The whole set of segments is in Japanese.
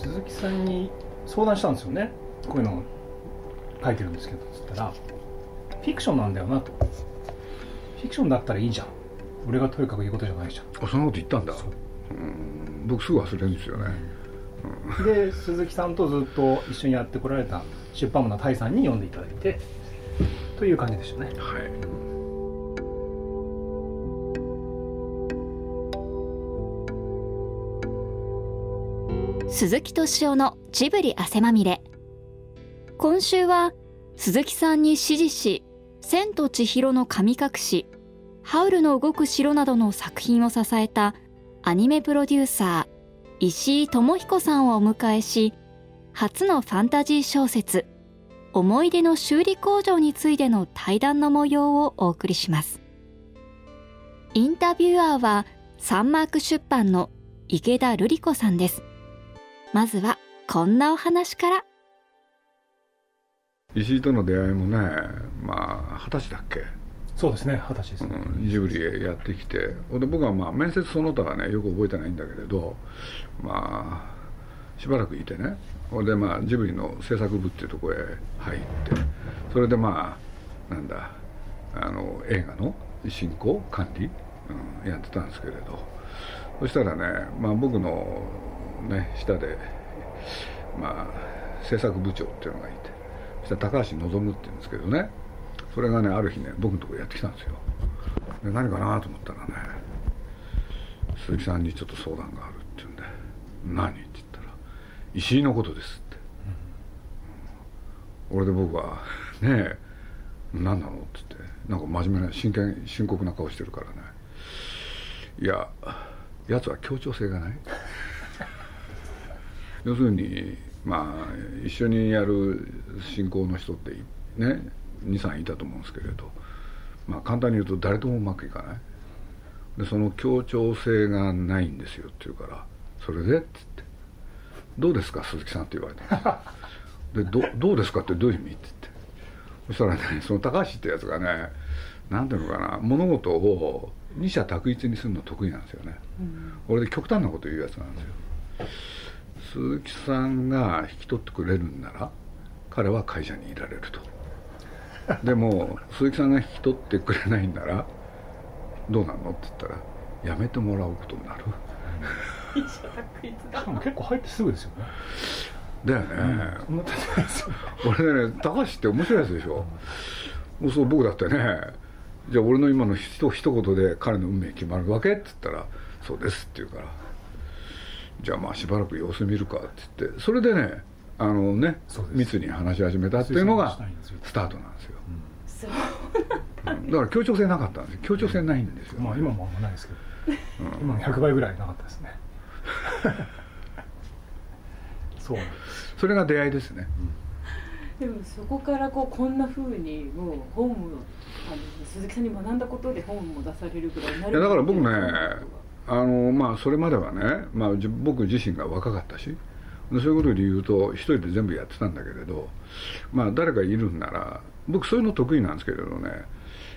鈴木さんに相談したんですよね。こういうの書いてるんですけどつったらフィクションなんだよなと。フィクションだったらいいじゃん。俺がとにかく言うことじゃないじゃん。あそんなこと言ったんだ。う。ん。僕すぐ忘れるんですよね、で鈴木さんとずっと一緒にやってこられた出版部のタイさんに読んでいただいてという感じでしたね。はい鈴木敏夫のジブリ汗まみれ。今週は鈴木さんに指示し「千と千尋の神隠し」「ハウルの動く城」などの作品を支えたアニメプロデューサー石井智彦さんをお迎えし初のファンタジー小説「思い出の修理工場」についての対談の模様をお送りします。インタビュアーはサンマーク出版の池田瑠璃子さんです。まずはこんなお話から。石井との出会いもねまあ二十歳だっけ、そうですね二十歳ですね、うん、ジブリへやってきて。で僕はまあ面接その他はねよく覚えてないんだけれどまあしばらくいてね。ほんでまあジブリの制作部っていうところへ入ってそれでまあなんだあの映画の進行管理、うん、やってたんですけれどそしたらね、まあ、僕の、ね、下で、まあ、制作部長っていうのがいてそしたら高橋望っていうんですけどねそれがねある日ね僕のとこやってきたんですよで何かなと思ったらね鈴木さんにちょっと相談があるって言うんで「何?」って言ったら「石井のことです」って、うん、俺で僕は「ねえ何なの?」って言ってなんか真面目な真剣深刻な顔してるからねいややつは協調性がない。要するにまあ一緒にやる進行の人ってね23いたと思うんですけれどまあ簡単に言うと誰ともうまくいかない。でその協調性がないんですよって言うから「それで?」って言って「どうですか？鈴木さん」って言われたんででど「どうですか?」ってどういう意味？って言って。そしたらねその高橋ってやつがねなんていうのかな物事を二者択一にするの得意なんですよね、うん、俺で極端なこと言うやつなんですよ。鈴木さんが引き取ってくれるんなら彼は会社にいられると。でも鈴木さんが引き取ってくれないんならどうなのって言ったらやめてもらうことになる。しかも結構入ってすぐですよね。だよね、うん、俺ね高橋って面白いやつでしょ、うん、そう僕だってねじゃあ俺の今のひと一言で彼の運命決まるわけ？って言ったら「そうです」って言うから「じゃあまあしばらく様子見るか」って言ってそれでねあのね密に話し始めたっていうのがスタートなんですよ、うん、だから協調性なかったんです協調性ないんですよ、ね、まあ今もあんまないですけど、うん、今の100倍ぐらいなかったですね。そうそれが出会いですね、でもそこからこうこんなふうにもう本もあの鈴木さんに学んだことで本も出されるぐらいになるいやだから僕ねあのまあそれまではね、まあ、僕自身が若かったしそういうことで言うと一人で全部やってたんだけれどまあ誰かいるんなら僕そういうの得意なんですけれどね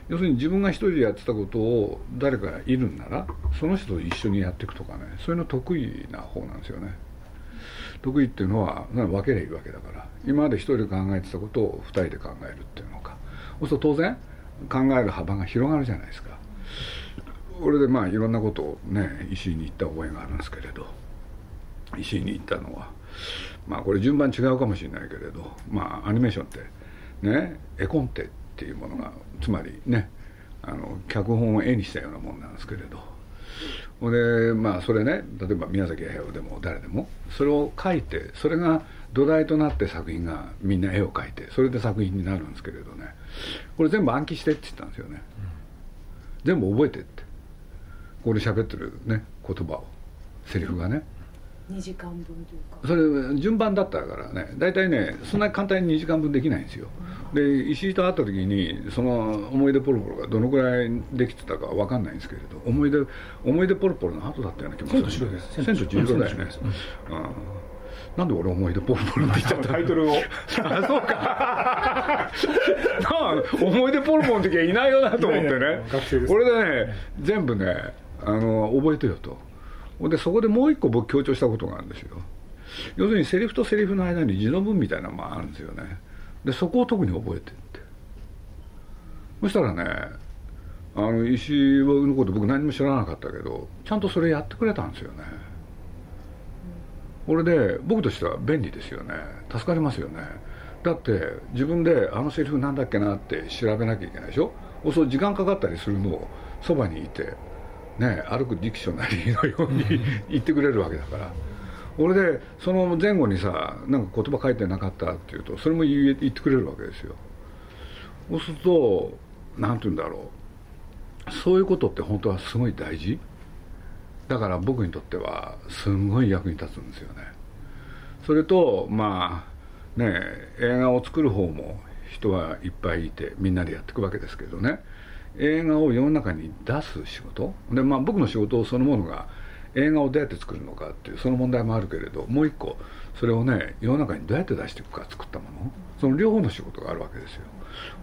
要するに自分が一人でやってたことを誰かいるんならその人と一緒にやっていくとかねそういうの得意な方なんですよね得意っていうのは分けりゃいいわけだから今まで一人で考えてたことを二人で考えるっていうのか。そうすると当然考える幅が広がるじゃないですか。俺でまあいろんなことをね石井に言った覚えがあるんですけれど。石井に言ったのはまあこれ順番違うかもしれないけれどまあアニメーションってね絵コンテっていうものがつまりねあの脚本を絵にしたようなもんなんですけれど。ほでまあそれね例えば宮崎駿でも誰でもそれを書いてそれが土台となって作品がみんな絵を描いてそれで作品になるんですけれどねこれ全部暗記してって言ったんですよね、うん、全部覚えてって。ここで喋ってるね言葉を。セリフがね2時間分というか。それ順番だったからね。大体ねそんなに簡単に2時間分できないんですよ、うん、で石井と会った時にその思い出ポロポロがどのくらいできてたか分かんないんですけれど思い出思い出ポロポロの後だったような気もする。千と千尋です千と千尋だよね、うん、なんで俺思い出ポロポロって言っちゃったタイトルを。あそうか。思い出ポロポロの時はいないよなと思ってね。これでね全部ねあの覚えてよとでそこでもう一個僕強調したことがあるんですよ。要するにセリフとセリフの間に字の文みたいなのもあるんですよね。でそこを特に覚えてって。そしたらねあの石井のこと僕何も知らなかったけどちゃんとそれやってくれたんですよね。これで僕としては便利ですよね。助かりますよね。だって自分であのセリフなんだっけなって調べなきゃいけないでしょ？そう時間かかったりするのをそばにいてね歩くディクショナリーのように言ってくれるわけだから。俺でその前後にさなんか言葉書いてなかったっていうとそれも言ってくれるわけですよ。そうすると何て言うんだろう。そういうことって本当はすごい大事？だから僕にとってはすんごい役に立つんですよね。それとまあね映画を作る方も人はいっぱいいてみんなでやっていくわけですけどね。映画を世の中に出す仕事？でまあ僕の仕事そのものが映画をどうやって作るのかっていうその問題もあるけれどもう一個それをね世の中にどうやって出していくか作ったもの？その両方の仕事があるわけですよ。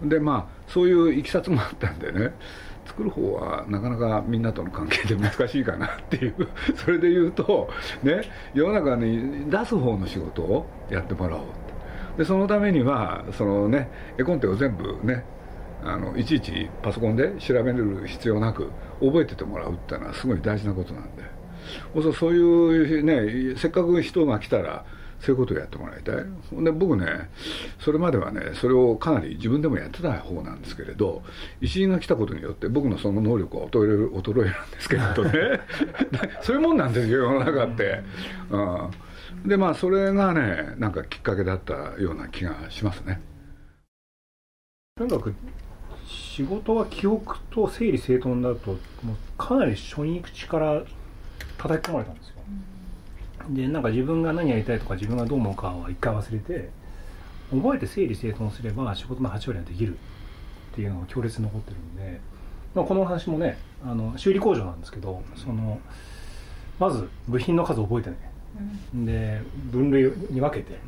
でまあそういういきさつもあったんでね作る方はなかなかみんなとの関係で難しいかなっていう それで言うとね世の中に出す方の仕事をやってもらおうでそのためにはそのね絵コンテを全部ねあのいちいちパソコンで調べる必要なく覚えててもらうっていうのはすごい大事なことなんで。そういうねせっかく人が来たらそういうことをやってもらいたい。で僕ねそれまではねそれをかなり自分でもやってた方なんですけれど石井が来たことによって僕のその能力は衰える衰えるんですけれどね。そういうもんなんですよ世の中って、うん、でまあそれがねなんかきっかけだったような気がしますね。とにかく仕事は記憶と整理整頓だともうかなり初任口から叩き込まれたんですよ。でなんか自分が何やりたいとか自分がどう思うかは一回忘れて覚えて整理整頓すれば仕事の8割はできるっていうのが強烈に残ってるんで、まあ、この話もねあの修理工場なんですけどそのまず部品の数を覚えてね、うん、で分類に分けて、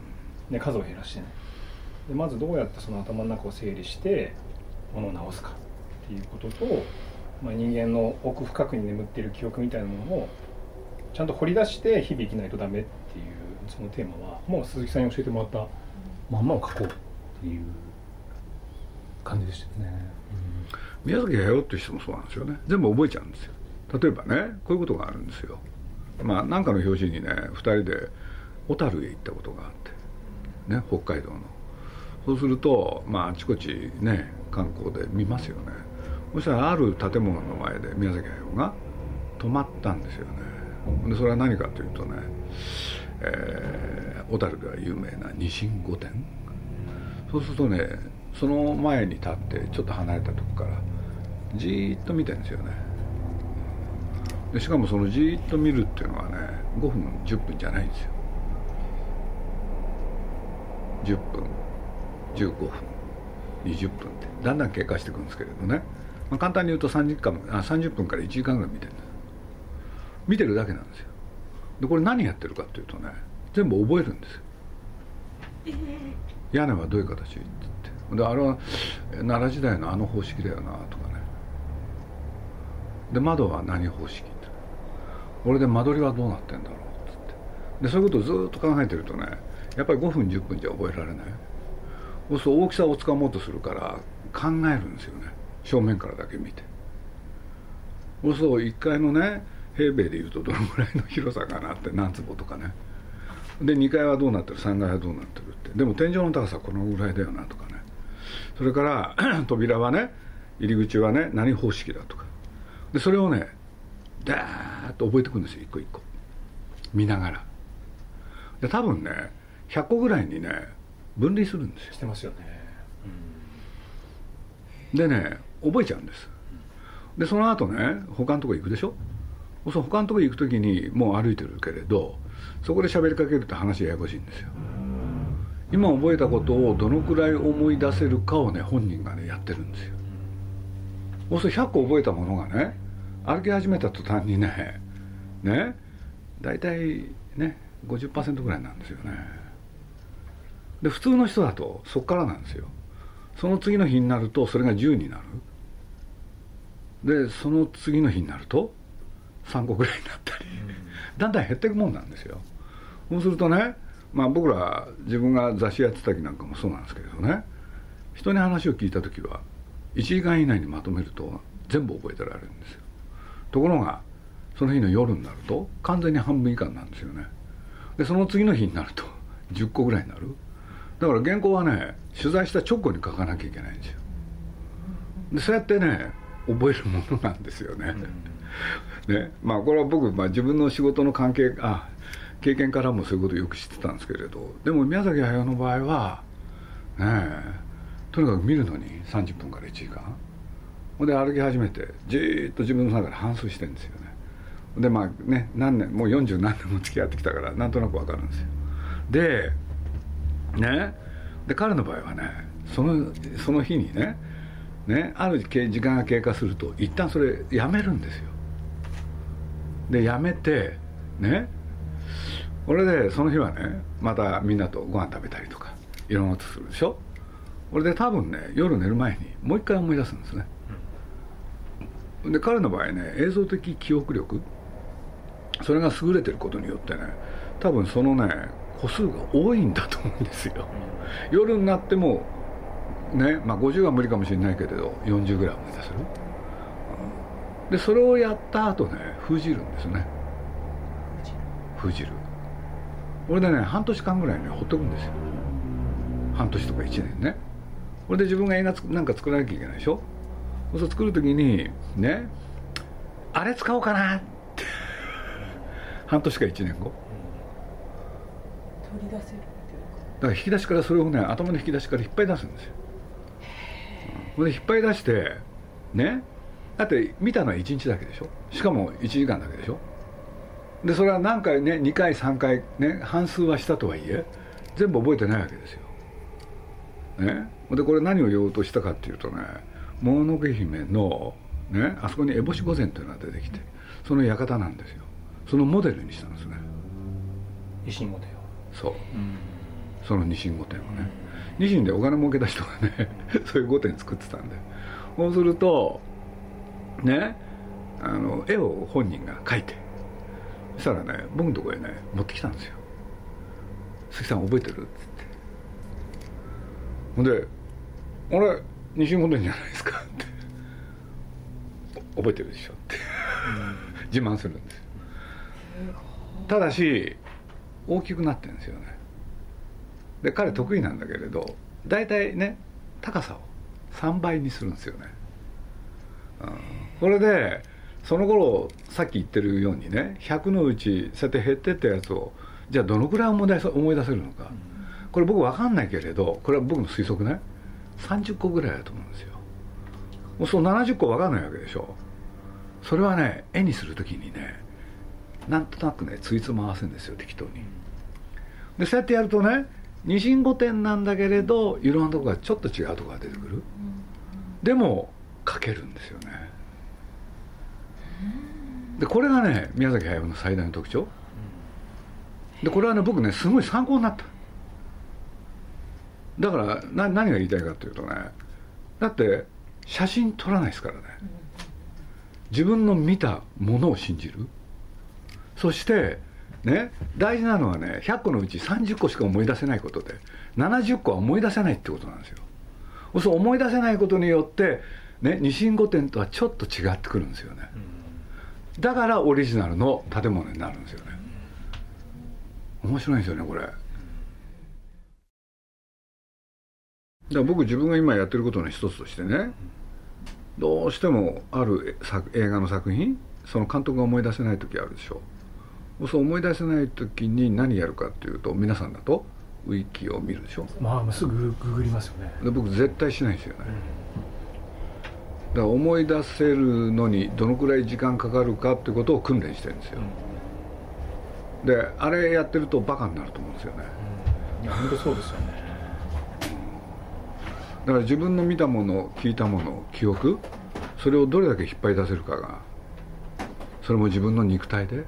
ね、数を減らしてね。でまずどうやってその頭の中を整理してものを直すかっていうことと、まあ、人間の奥深くに眠っている記憶みたいなものをちゃんと掘り出して日々生きないとダメっていうそのテーマはもう鈴木さんに教えてもらったまんまを書こうっていう感じでしたよね、うん、宮崎駿っていう人もそうなんですよね。全部覚えちゃうんですよ。例えばねこういうことがあるんですよ。まあ何かの表紙にね2人で小樽へ行ったことがあってね北海道のそうするとまああちこちね観光で見ますよね。そしたらある建物の前で宮崎駿が止まったんですよね。でそれは何かというとね小樽、では有名なニシン御殿。そうするとねその前に立ってちょっと離れたとこからじーっと見てるんですよね。でしかもそのじーっと見るっていうのはね5分10分じゃないんですよ。10分。15分。20分って。だんだん経過していくんですけれどね、まあ、簡単に言うと3時間あ30分から1時間ぐらい見てるんです見てるだけなんですよ。でこれ何やってるかっていうとね全部覚えるんですよ。屋根はどういう形って。ってであれは奈良時代のあの方式だよなとかね。で窓は何方式って。俺で間取りはどうなってんだろうっつって。でそういうことをずっと考えてるとねやっぱり5分10分じゃ覚えられないそうすると大きさをつかもうとするから考えるんですよね。正面からだけ見て。そうすると1階のね平米でいうとどのぐらいの広さかなって何坪とかね。で2階はどうなってる？3階はどうなってるって。でも天井の高さこのぐらいだよなとかね。それから 扉はね入り口はね何方式だとか。でそれをねダーッと覚えていくんですよ。一個一個。見ながら。で多分ね100個ぐらいにね分離するんですよ。してますよね、うん、でね覚えちゃうんです。でその後ね他のとこ行くでしょ？そ他のとこ行く時にもう歩いてるけれどそこで喋りかけると話ややこしいんですよ。今覚えたことをどのくらい思い出せるかをね本人がねやってるんですよ。そうすると100個覚えたものがね歩き始めた途端にねね大体ね50%ぐらいなんですよねで普通の人だとそっからなんですよ。その次の日になるとそれが10になる。でその次の日になると3個ぐらいになったり、だんだん減っていくもんなんですよ。そうするとね、まあ、僕ら自分が雑誌やってた時なんかもそうなんですけれどね。人に話を聞いた時は1時間以内にまとめると全部覚えてられるんですよ。ところがその日の夜になると完全に半分以下なんですよね。でその次の日になると10個ぐらいになるだから原稿はね取材した直後に書かなきゃいけないんですよ。でそうやってね覚えるものなんですよね、ねまあこれは僕、まあ、自分の仕事の関係あ経験からもそういうことをよく知ってたんですけれどでも宮崎駿の場合はねえとにかく見るのに30分から1時間ほんで歩き始めてじーっと自分の中で反芻してるんですよね。でまあね何年もう40何年も付き合ってきたからなんとなく分かるんですよ。でね。で彼の場合はねそのその日にねねある時間が経過すると一旦それやめるんですよ。でやめてね。これでその日はねまたみんなとご飯食べたりとかいろんなことするでしょ。これで多分ね夜寝る前にもう一回思い出すんですね、で彼の場合ね映像的記憶力。それが優れてることによってね多分そのね個数が多いんだと思うんですよ、夜になってもねまあ50は無理かもしれないけれど40ぐらい思い出せる、でそれをやった後ね封じるんですね。封じる。これでね半年間ぐらいねほっとくんですよ。半年とか1年ね。これで自分が映画なんか作らなきゃいけないでしょ？そう作る時にねあれ使おうかなって。半年か1年後取り出せるだから引き出しからそれをね頭の引き出しから引っ張り出すんですよ。これで引っ張り出してね。だって見たのは1日だけでしょ？しかも1時間だけでしょ？でそれは何回ね2回3回ね半数はしたとはいえ全部覚えてないわけですよ。ね。でこれ何を言おうとしたかっていうとねもののけ姫のねあそこに烏帽子御前というのが出てきてその館なんですよ。そのモデルにしたんですね。維新御殿をそう、そのニシン御殿をね、ニシンでお金儲けた人がね そういう御殿作ってたんでそうするとねあの絵を本人が描いて。そしたらね僕のところへね持ってきたんですよ「鈴木さん覚えてる?」っつって。ほんで「あれ西本じゃないですか」って「覚えてるでしょ」って。自慢するんですよ。ただし大きくなってるんですよね。で彼得意なんだけれど大体ね高さを3倍にするんですよね、うん、これでその頃さっき言ってるようにね100のうちそうやって減ってったやつをじゃあどのくらい思い出せ思い出せるのか、これ僕分かんないけれどこれは僕の推測ね30個ぐらいだと思うんですよ。もうそう70個分かんないわけでしょ。それはね絵にする時にねなんとなくねついつま合わせるんですよ適当に。でそうやってやるとね二進五点なんだけれどいろんなとこがちょっと違うとこが出てくる。でも書けるんですよね。でこれがね宮崎駿の最大の特徴。でこれはね僕ねすごい参考になった。だからな何が言いたいかというとねだって写真撮らないですからね。自分の見たものを信じる。そしてね大事なのはね100個のうち30個しか思い出せないことで70個は思い出せないってことなんですよ。そう思い出せないことによってね二進五点とはちょっと違ってくるんですよね、だからオリジナルの建物になるんですよね。面白いんですよねこれ。だから僕自分が今やってることの一つとしてねどうしてもある映画の作品その監督が思い出せない時あるでしょ。うそう思い出せない時に何やるかっていうと皆さんだとウィキを見るでしょ。まあすぐググりますよね。で僕絶対しないんですよね、だから思い出せるのにどのくらい時間かかるかってことを訓練してるんですよ、であれやってるとバカになると思うんですよね、いや本当そうですよね。だから自分の見たもの聞いたもの記憶それをどれだけ引っ張り出せるかがそれも自分の肉体で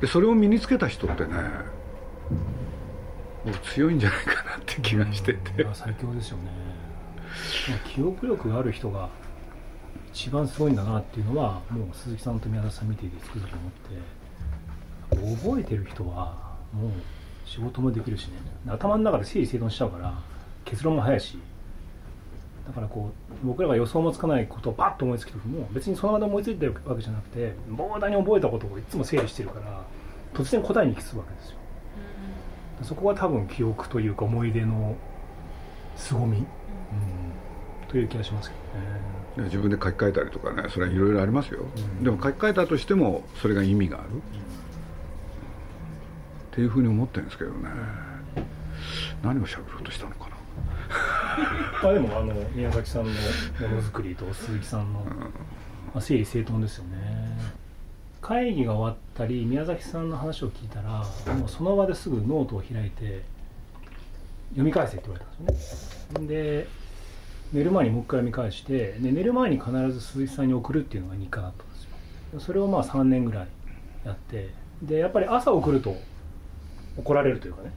でそれを身につけた人ってねもう強いんじゃないかなって気がしてて、最強ですよね。記憶力がある人が一番すごいんだなっていうのはもう鈴木さんと宮田さん見ていてつくづく思って覚えてる人はもう仕事もできるしね。頭の中で整理整頓しちゃうから結論も早いし。だからこう僕らが予想もつかないことをパッと思いつく時も別にその場で思いついてるわけじゃなくて膨大に覚えたことをいつも整理してるから突然答えに行き着くわけですよそこが多分記憶というか思い出の凄み、うん、という気がしますけどね。自分で書き換えたりとかねそれはいろいろありますよ、うん、でも書き換えたとしてもそれが意味がある、うん、っていうふうに思ってるんですけどね。何を喋ろうとしたのかな まあでもあの宮崎さんのものづくりと鈴木さんの、まあ、整理整頓ですよね。会議が終わったり宮崎さんの話を聞いたらもうその場ですぐノートを開いて読み返せって言われたんですよね。で寝る前にもう一回読み返してで寝る前に必ず鈴木さんに送るっていうのが日課だったんですよ。それをまあ3年ぐらいやってでやっぱり朝送ると怒られるというかね。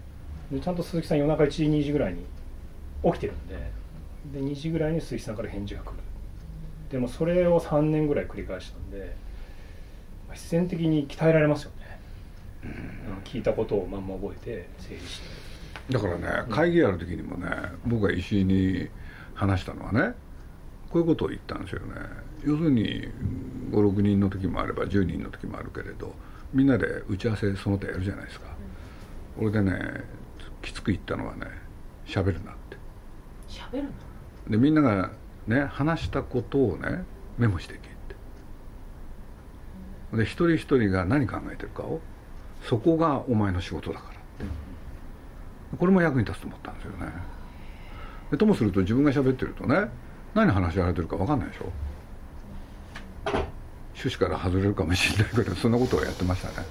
でちゃんと鈴木さん夜中1時2時ぐらいに起きてるんで。で2時ぐらいに鈴木さんから返事が来る。でもそれを3年ぐらい繰り返したんで必然的に鍛えられますよね、うん、聞いたことをまんま覚えて整理して。だからね会議やる時にもね僕が石井に話したのはねこういうことを言ったんですよね。要するに56人の時もあれば10人の時もあるけれどみんなで打ち合わせその他やるじゃないですか、うん、俺でねきつく言ったのはね喋るな。って喋るなでみんながね話したことをねメモしていけって。で一人一人が何考えてるかをそこがお前の仕事だからって。これも役に立つと思ったんですよね。でともすると自分が喋ってるとね何話し合われてるか分かんないでしょ？趣旨から外れるかもしれないけどそんなことをやってましたね。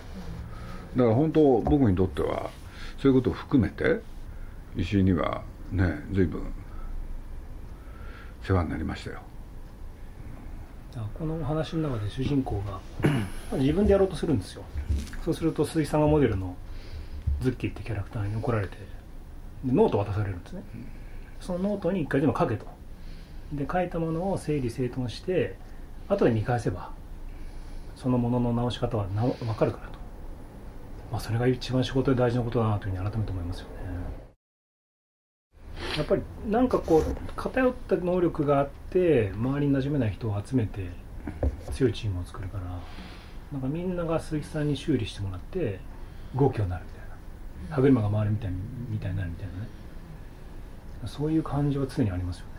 だから本当僕にとってはそういうことを含めて石井にはね随分世話になりましたよ。このお話の中で主人公が 自分でやろうとするんですよ。そうすると鈴木さんがモデルのズッキーってキャラクターに怒られてノート渡されるんですね。そのノートに一回でも書けと。で書いたものを整理整頓して後で見返せばそのものの直し方はな分かるからと、まあ、それが一番仕事で大事なことだなというふうに改めて思いますよね。やっぱりなんかこう偏った能力があって周りに馴染めない人を集めて強いチームを作るからなんかみんなが鈴木さんに修理してもらって動くようになるみたいな。歯車が回るみたいみたいになるみたいなね。そういう感じは常にありますよね、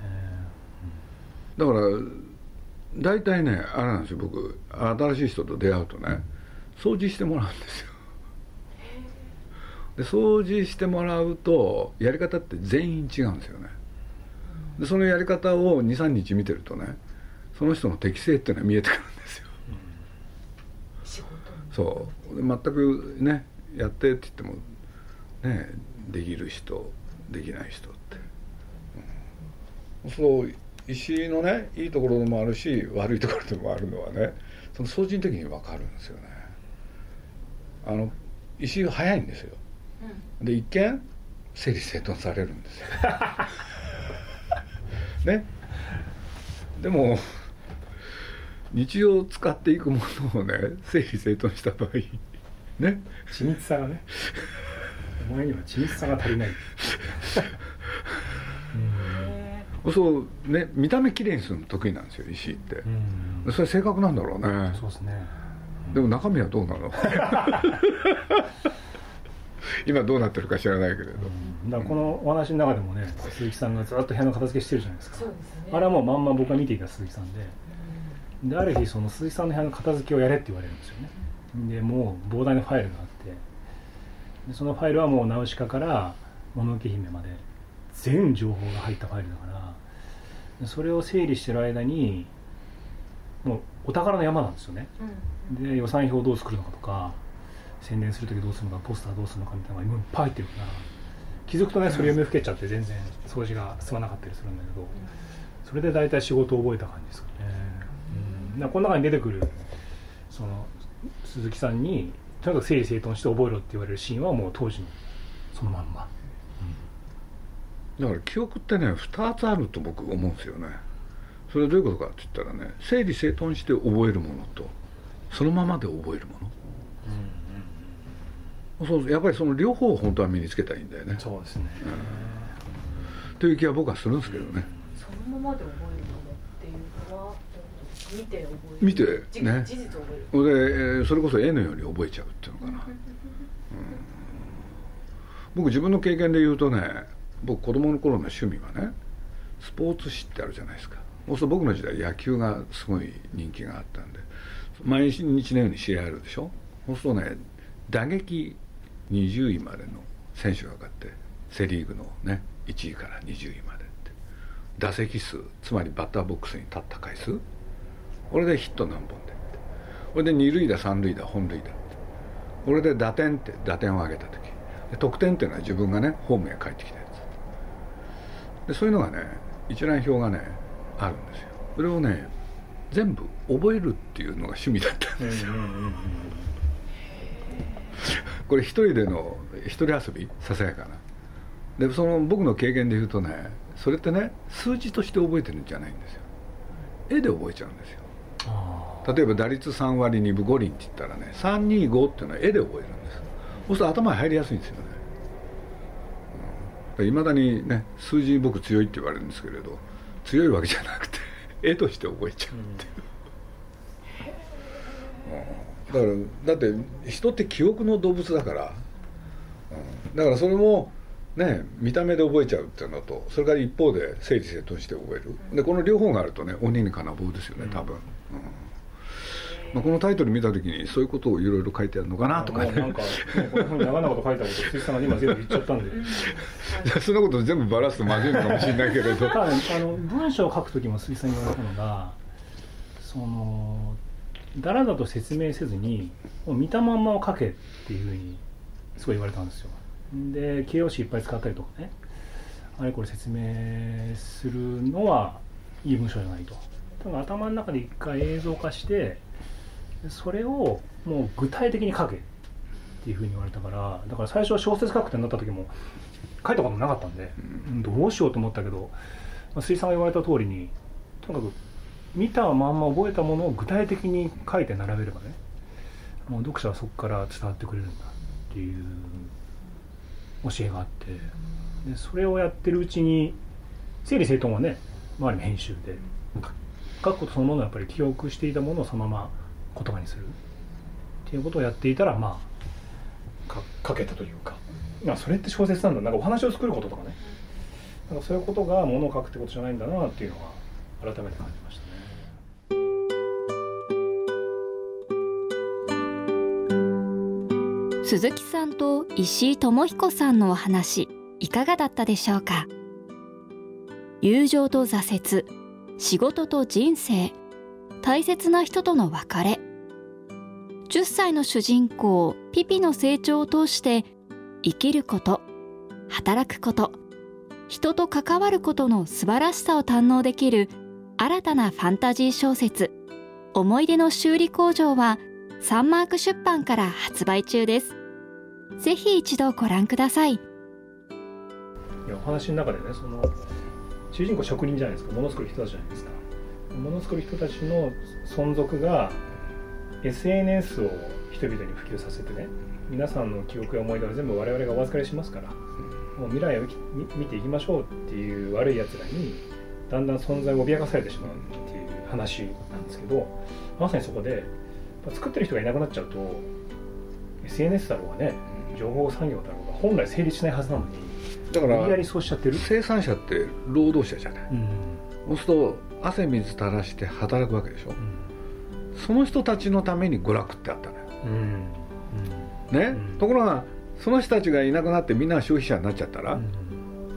うん、だから大体ねあれなんですよ僕新しい人と出会うとね掃除してもらうんですよ。で掃除してもらうとやり方って全員違うんですよね。でそのやり方を23日見てるとねその人の適性っていうのは見えてくるんですよ、そう。全くねやってって言ってもねできる人できない人って、うん、そう石のねいいところでもあるし悪いところでもあるのはねその掃除の時に分かるんですよね。あの石が早いんですよで一見整理整頓されるんですよ。ね。でも日常使っていくものをね整理整頓した場合ね。緻密さがね。お前には緻密さが足りない。そうね見た目きれいにするの得意なんですよ石って、それ性格なんだろうね。そうですね、でも中身はどうなの？今どうなってるか知らないけれど、うん、だからこのお話の中でもね鈴木さんがずっと部屋の片付けしてるじゃないですか。そうです、ね、あれはもうまんま僕が見ていた鈴木さんで、うん、である日その鈴木さんの部屋の片付けをやれって言われるんですよね、でもう膨大なファイルがあって。でそのファイルはもうナウシカからもののけ姫まで全情報が入ったファイルだからそれを整理してる間にもうお宝の山なんですよね、うん、で予算表をどう作るのかとか宣伝する時どうするのかポスターどうするのかみたいなのがいっぱい入ってるから気づくとねそれ読みふけちゃって全然掃除が進まなかったりするんだけどそれで大体仕事を覚えた感じですかね、うん、この中に出てくるその鈴木さんにとにかく整理整頓して覚えろって言われるシーンはもう当時のそのまんま、うん、だから記憶ってね2つあると僕思うんですよね。それはどういうことかって言ったらね整理整頓して覚えるものとそのままで覚えるもの、うんそうやっぱりその両方を本当は身につけたらいいんだよね。そうですね、という気は僕はするんですけどね。そのままで覚えるものっていうのは見て覚える。見てじね。事実を覚える。それでえーそれこそ絵のように覚えちゃうっていうのかな、僕自分の経験で言うとね僕子供の頃の趣味はねスポーツ誌ってあるじゃないですか。そうすると僕の時代野球がすごい人気があったんで毎日のように試合あるでしょ。そうするとね打撃20位までの選手が勝ってセ・リーグのね1位から20位までって。打席数つまりバッターボックスに立った回数これでヒット何本でって。これで二塁打三塁打本塁打これで打点って打点を上げた時。で得点っていうのは自分がねホームへ帰ってきたやつでそういうのがね一覧表がねあるんですよ。それをね全部覚えるっていうのが趣味だったんですよ、これ一人での一人遊び？ささやかな。でその僕の経験で言うとねそれってね数字として覚えてるんじゃないんですよ。絵で覚えちゃうんですよ。あ例えば打率3割2分5厘って言ったらね325っていうのは絵で覚えるんですそうすると頭に入りやすいんですよね。いま、未だにね数字僕強いって言われるんですけれど強いわけじゃなくて絵として覚えちゃうっていう、うんだからだって人って記憶の動物だから、うん。だからそれもね見た目で覚えちゃうっていうのとそれから一方で整理整頓して覚える。でこの両方があるとね鬼に金棒ですよね多分、うん。まあ、このタイトル見た時にそういうことをいろいろ書いてあるのかなとかね。なんか長々と書いたこと鈴木さんが今全部言っちゃったんで。そんなこと全部バラすとまずいのかもしれないけれど。ただねあの文章を書く時も鈴木さんに言われたのがそのだらだと説明せずにもう見たまんまを書けっていうふうにすごい言われたんですよ。で形容詞いっぱい使ったりとかね。あれこれ説明するのはいい文章じゃないと。多分頭の中で一回映像化してそれをもう具体的に書けっていうふうに言われたからだから最初は小説書くってなった時も書いたことなかったんで、どうしようと思ったけど、まあ、杉さんが言われた通りにとにかく見たまんま覚えたものを具体的に書いて並べればねもう読者はそこから伝わってくれるんだっていう教えがあってでそれをやってるうちに整理整頓はね周りの編集で書くことそのものをやっぱり記憶していたものをそのまま言葉にする。っていうことをやっていたらまあか書けたというか、まあ、それって小説なんだ。なんかお話を作ることとかね。なんかそういうことがものを書くってことじゃないんだなっていうのは改めて感じました鈴木さんと石井智彦さんのお話いかがだったでしょうか？友情と挫折仕事と人生大切な人との別れ。10歳の主人公ピピの成長を通して生きること働くこと人と関わることの素晴らしさを堪能できる新たなファンタジー小説「思い出の修理工場」はサンマーク出版から発売中です。ぜひ一度ご覧ください。いお話の中でねその主人公職人じゃないですか。もの作る人たちじゃないですか。もの作る人たちの存続が SNS を人々に普及させてね皆さんの記憶や思い出は全部我々がお預かりしますからもう未来を見ていきましょうっていう悪いやつらにだんだん存在を脅かされてしまうっていう話なんですけどまさにそこで作ってる人がいなくなっちゃうと SNS だろうがね情報産業だろうが本来成立しないはずなのにだか無理やりらそうしちゃってる、生産者って労働者じゃない。うん。そうすると汗水垂らして働くわけでしょ。その人たちのために娯楽ってあったのよ。うん。ね、うん。ところがその人たちがいなくなってみんなが消費者になっちゃったら、うん。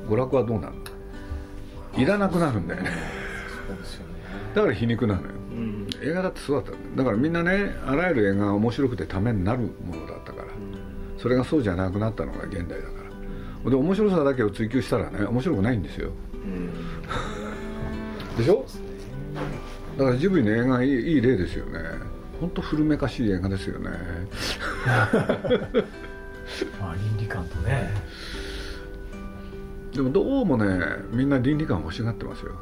娯楽はどうなるの？いらなくなるんだよね。そうですよね。だから皮肉なのよ。うん映画だってそうだった。だからみんなねあらゆる映画が面白くてためになるものだったから。それがそうじゃなくなったのが現代だから。で面白さだけを追求したらね面白くないんですよ。でしょ？だからジブリの映画いいいい例ですよね。本当古めかしい映画ですよね。まあ倫理観とね。でもどうもねみんな倫理観欲しがってますよ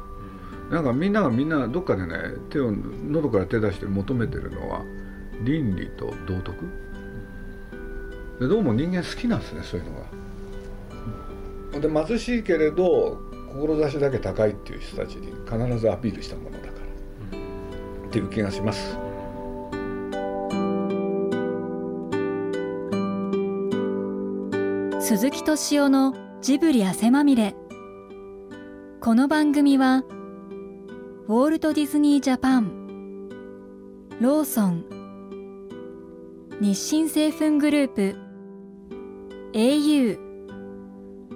なんかみんながみんなどっかでね手を喉から手出して求めてるのは倫理と道徳？でどうも人間好きなんですねそういうのがで貧しいけれど志だけ高いっていう人たちに必ずアピールしたものだから、っていう気がします。鈴木敏夫のジブリ汗まみれ。この番組はウォルト・ディズニー・ジャパン。ローソン。日清製粉グループ。au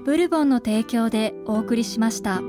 ブルボンの提供でお送りしました。